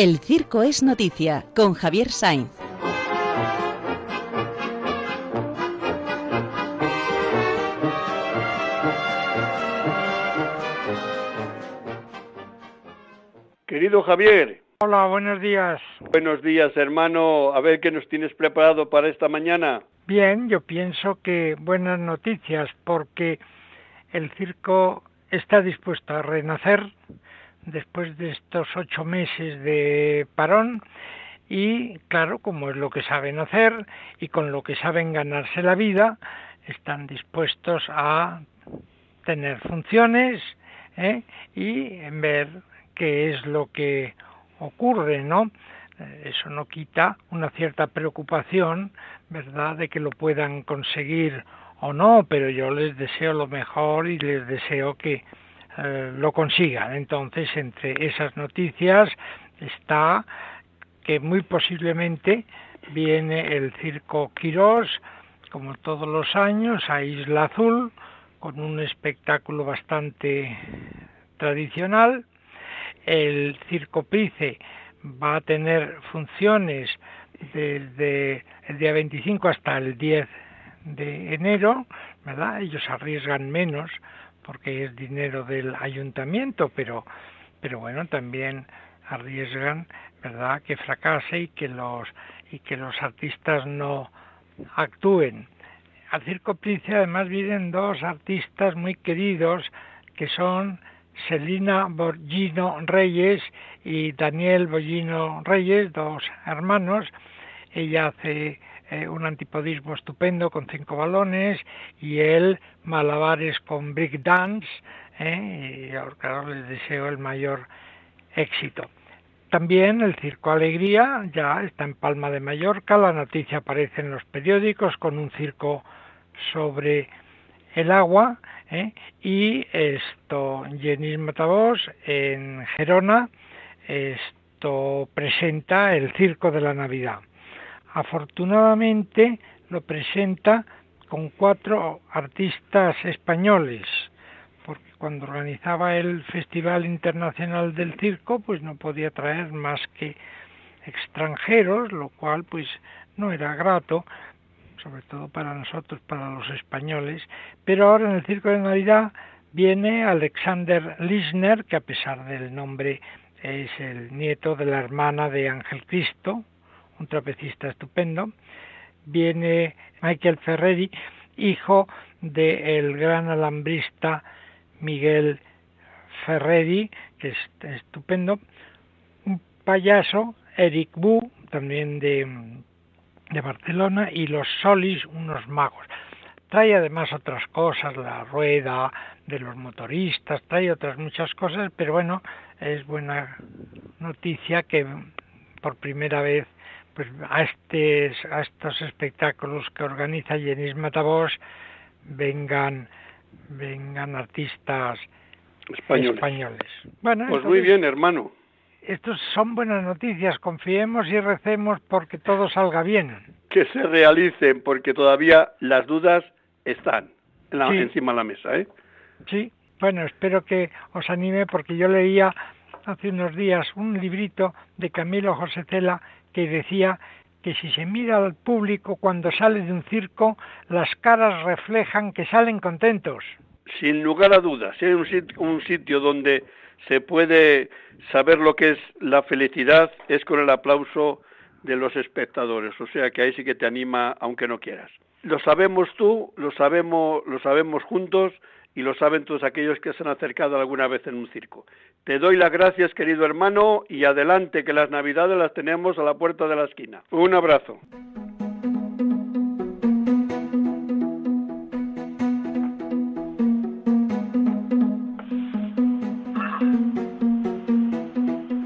El Circo es Noticia con Javier Sainz. Querido Javier. Hola, buenos días. Buenos días, hermano. A ver qué nos tienes preparado para esta mañana. Bien, yo pienso que buenas noticias porque el circo está dispuesto a renacer después de estos ocho meses de parón y claro, como es lo que saben hacer y con lo que saben ganarse la vida, están dispuestos a tener funciones ¿eh? y ver qué es lo que ocurre, ¿no? Eso no quita una cierta preocupación, ¿verdad?, de que lo puedan conseguir o no, pero yo les deseo lo mejor y les deseo que eh, lo consigan. Entonces, entre esas noticias está que muy posiblemente viene el circo Quirós, como todos los años, a Isla Azul, con un espectáculo bastante tradicional. El circo Price va a tener funciones desde el día 25 hasta el 10 de enero, ¿verdad? Ellos arriesgan menos porque es dinero del ayuntamiento, pero, pero bueno, también arriesgan, ¿verdad?, que fracase y que los, y que los artistas no actúen. Al Circo Price además vienen dos artistas muy queridos que son Selina Borgino Reyes y Daniel Borgino Reyes, dos hermanos. Ella hace eh, un antipodismo estupendo con cinco balones y él malabares con break dance ¿eh? y claro les deseo el mayor éxito también el Circo Alegría ya está en Palma de Mallorca, la noticia aparece en los periódicos con un circo sobre el agua ¿eh? y esto Jenis Matavos en Gerona esto presenta el Circo de la Navidad. Afortunadamente lo presenta con cuatro artistas españoles, porque cuando organizaba el Festival Internacional del Circo, pues no podía traer más que extranjeros, lo cual pues no era grato, sobre todo para nosotros, para los españoles, pero ahora en el Circo de Navidad viene Alexander Lisner, que a pesar del nombre es el nieto de la hermana de Ángel Cristo, un trapecista estupendo, viene Michael Ferreri, hijo del gran alambrista Miguel Ferreri, que es estupendo, un payaso, Eric Bu, también de, de Barcelona, y los Solis, unos magos. Trae además otras cosas, la rueda de los motoristas, trae otras muchas cosas, pero bueno, es buena noticia que por primera vez pues a, a estos espectáculos que organiza Jenis Matavos vengan vengan artistas españoles. Bueno, pues muy bien, hermano. Estos son buenas noticias, confiemos y recemos porque todo salga bien. Que se realicen, porque todavía las dudas están encima de la mesa, ¿eh? Sí, bueno, espero que os anime porque yo leía hace unos días un librito de Camilo José Cela que decía que si se mira al público cuando sale de un circo, las caras reflejan que salen contentos. Sin lugar a dudas, es un sitio, un sitio donde se puede saber lo que es la felicidad, es con el aplauso de los espectadores, o sea que ahí sí que te anima aunque no quieras. Lo sabemos tú, lo sabemos, lo sabemos juntos y lo saben todos aquellos que se han acercado alguna vez en un circo. Te doy las gracias, querido hermano, y adelante, que las navidades las tenemos a la puerta de la esquina. Un abrazo.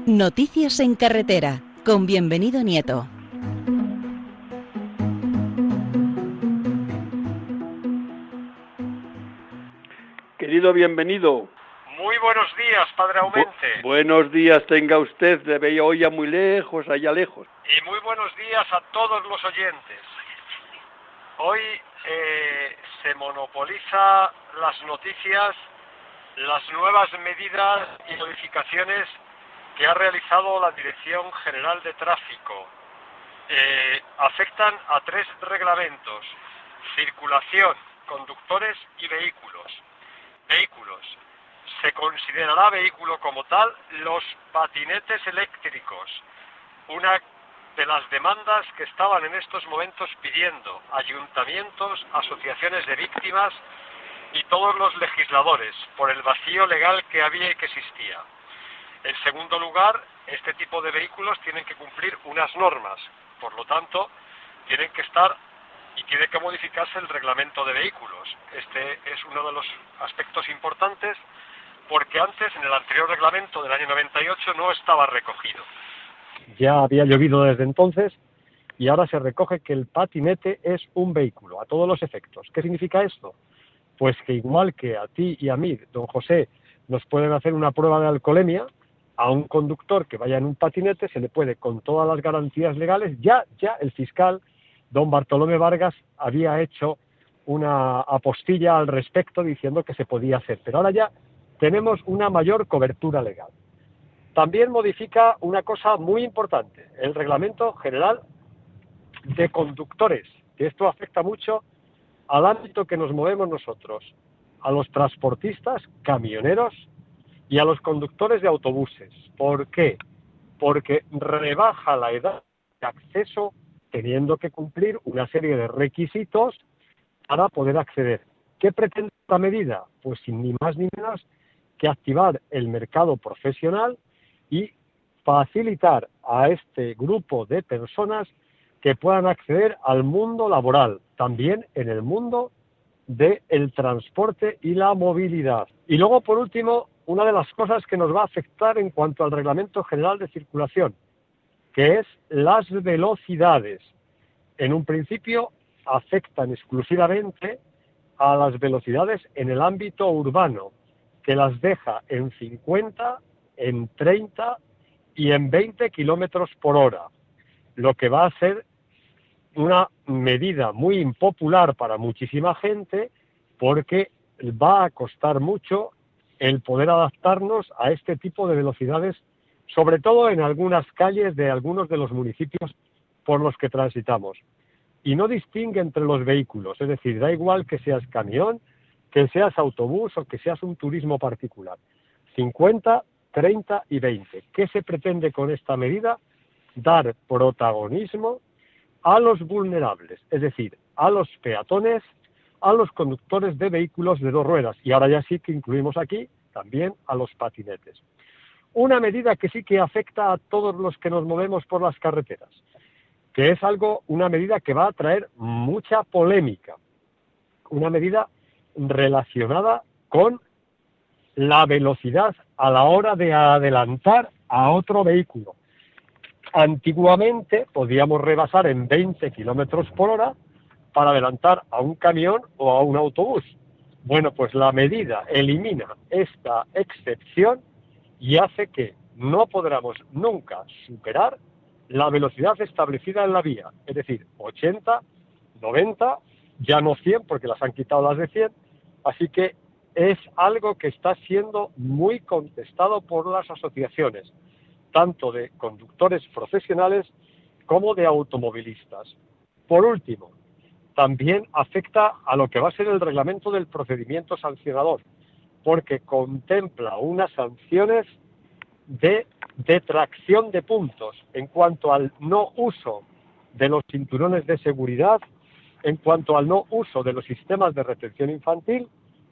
Noticias en carretera, con bienvenido Nieto. Bienvenido. Muy buenos días, Padre Aumente. buenos días, tenga usted, de veía muy lejos, allá lejos. Y muy buenos días a todos los oyentes. Hoy eh, se monopoliza las noticias, las nuevas medidas y modificaciones que ha realizado la Dirección General de Tráfico. Eh, afectan a tres reglamentos, circulación, conductores y vehículos vehículos. Se considerará vehículo como tal los patinetes eléctricos, una de las demandas que estaban en estos momentos pidiendo ayuntamientos, asociaciones de víctimas y todos los legisladores por el vacío legal que había y que existía. En segundo lugar, este tipo de vehículos tienen que cumplir unas normas, por lo tanto, tienen que estar y tiene que modificarse el reglamento de vehículos. Este es uno de los aspectos importantes porque antes en el anterior reglamento del año 98 no estaba recogido. Ya había llovido desde entonces y ahora se recoge que el patinete es un vehículo a todos los efectos. ¿Qué significa esto? Pues que igual que a ti y a mí, don José, nos pueden hacer una prueba de alcoholemia, a un conductor que vaya en un patinete se le puede, con todas las garantías legales, ya, ya el fiscal don Bartolomé Vargas había hecho una apostilla al respecto diciendo que se podía hacer, pero ahora ya tenemos una mayor cobertura legal. También modifica una cosa muy importante, el reglamento general de conductores, que esto afecta mucho al ámbito que nos movemos nosotros, a los transportistas, camioneros y a los conductores de autobuses. ¿Por qué? Porque rebaja la edad de acceso teniendo que cumplir una serie de requisitos para poder acceder. ¿Qué pretende esta medida? Pues sin ni más ni menos que activar el mercado profesional y facilitar a este grupo de personas que puedan acceder al mundo laboral, también en el mundo del transporte y la movilidad. Y luego, por último, una de las cosas que nos va a afectar en cuanto al reglamento general de circulación, que es las velocidades. En un principio afectan exclusivamente a las velocidades en el ámbito urbano, que las deja en 50, en 30 y en 20 kilómetros por hora, lo que va a ser una medida muy impopular para muchísima gente porque va a costar mucho el poder adaptarnos a este tipo de velocidades, sobre todo en algunas calles de algunos de los municipios por los que transitamos. Y no distingue entre los vehículos, es decir, da igual que seas camión, que seas autobús o que seas un turismo particular. 50, 30 y 20. ¿Qué se pretende con esta medida? Dar protagonismo a los vulnerables, es decir, a los peatones, a los conductores de vehículos de dos ruedas y ahora ya sí que incluimos aquí también a los patinetes. Una medida que sí que afecta a todos los que nos movemos por las carreteras, que es algo, una medida que va a traer mucha polémica, una medida relacionada con la velocidad a la hora de adelantar a otro vehículo. Antiguamente podíamos rebasar en 20 kilómetros por hora para adelantar a un camión o a un autobús. Bueno, pues la medida elimina esta excepción y hace que no podamos nunca superar la velocidad establecida en la vía, es decir, 80, 90, ya no 100 porque las han quitado las de 100, así que es algo que está siendo muy contestado por las asociaciones, tanto de conductores profesionales como de automovilistas. Por último, también afecta a lo que va a ser el reglamento del procedimiento sancionador, porque contempla unas sanciones de detracción de puntos en cuanto al no uso de los cinturones de seguridad, en cuanto al no uso de los sistemas de retención infantil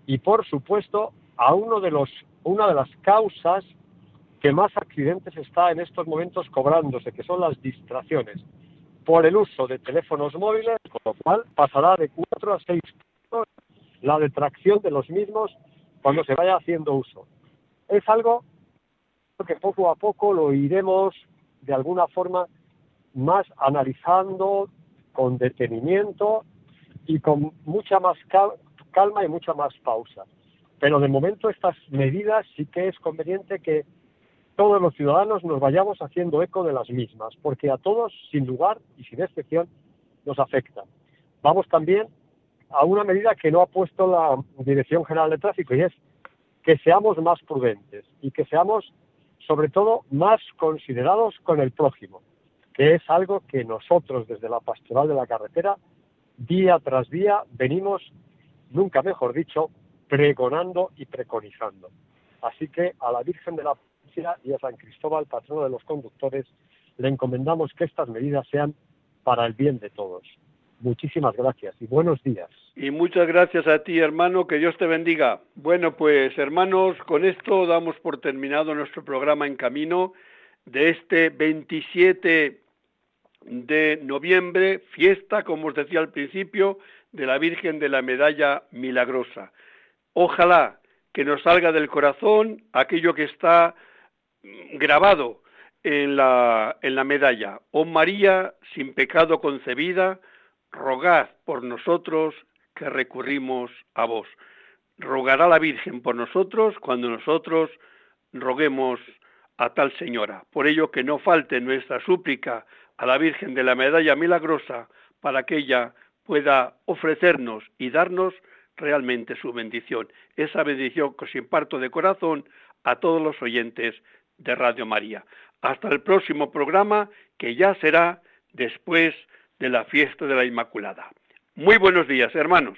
y, por supuesto, a uno de los, una de las causas que más accidentes está en estos momentos cobrándose, que son las distracciones por el uso de teléfonos móviles, con lo cual pasará de 4 a 6 la detracción de los mismos cuando se vaya haciendo uso. Es algo que poco a poco lo iremos de alguna forma más analizando con detenimiento y con mucha más calma y mucha más pausa. Pero de momento estas medidas sí que es conveniente que todos los ciudadanos nos vayamos haciendo eco de las mismas, porque a todos, sin lugar y sin excepción, nos afecta. Vamos también a una medida que no ha puesto la Dirección General de Tráfico y es que seamos más prudentes y que seamos, sobre todo, más considerados con el prójimo, que es algo que nosotros desde la Pastoral de la Carretera, día tras día, venimos, nunca mejor dicho, pregonando y preconizando. Así que a la Virgen de la y a San Cristóbal, patrono de los conductores, le encomendamos que estas medidas sean para el bien de todos. Muchísimas gracias y buenos días. Y muchas gracias a ti, hermano, que Dios te bendiga. Bueno, pues hermanos, con esto damos por terminado nuestro programa en camino de este 27 de noviembre, fiesta, como os decía al principio, de la Virgen de la Medalla Milagrosa. Ojalá que nos salga del corazón aquello que está grabado en la, en la medalla, oh María, sin pecado concebida, rogad por nosotros que recurrimos a vos. Rogará la Virgen por nosotros cuando nosotros roguemos a tal señora. Por ello que no falte nuestra súplica a la Virgen de la Medalla Milagrosa para que ella pueda ofrecernos y darnos realmente su bendición. Esa bendición que os imparto de corazón a todos los oyentes de Radio María. Hasta el próximo programa, que ya será después de la fiesta de la Inmaculada. Muy buenos días, hermanos.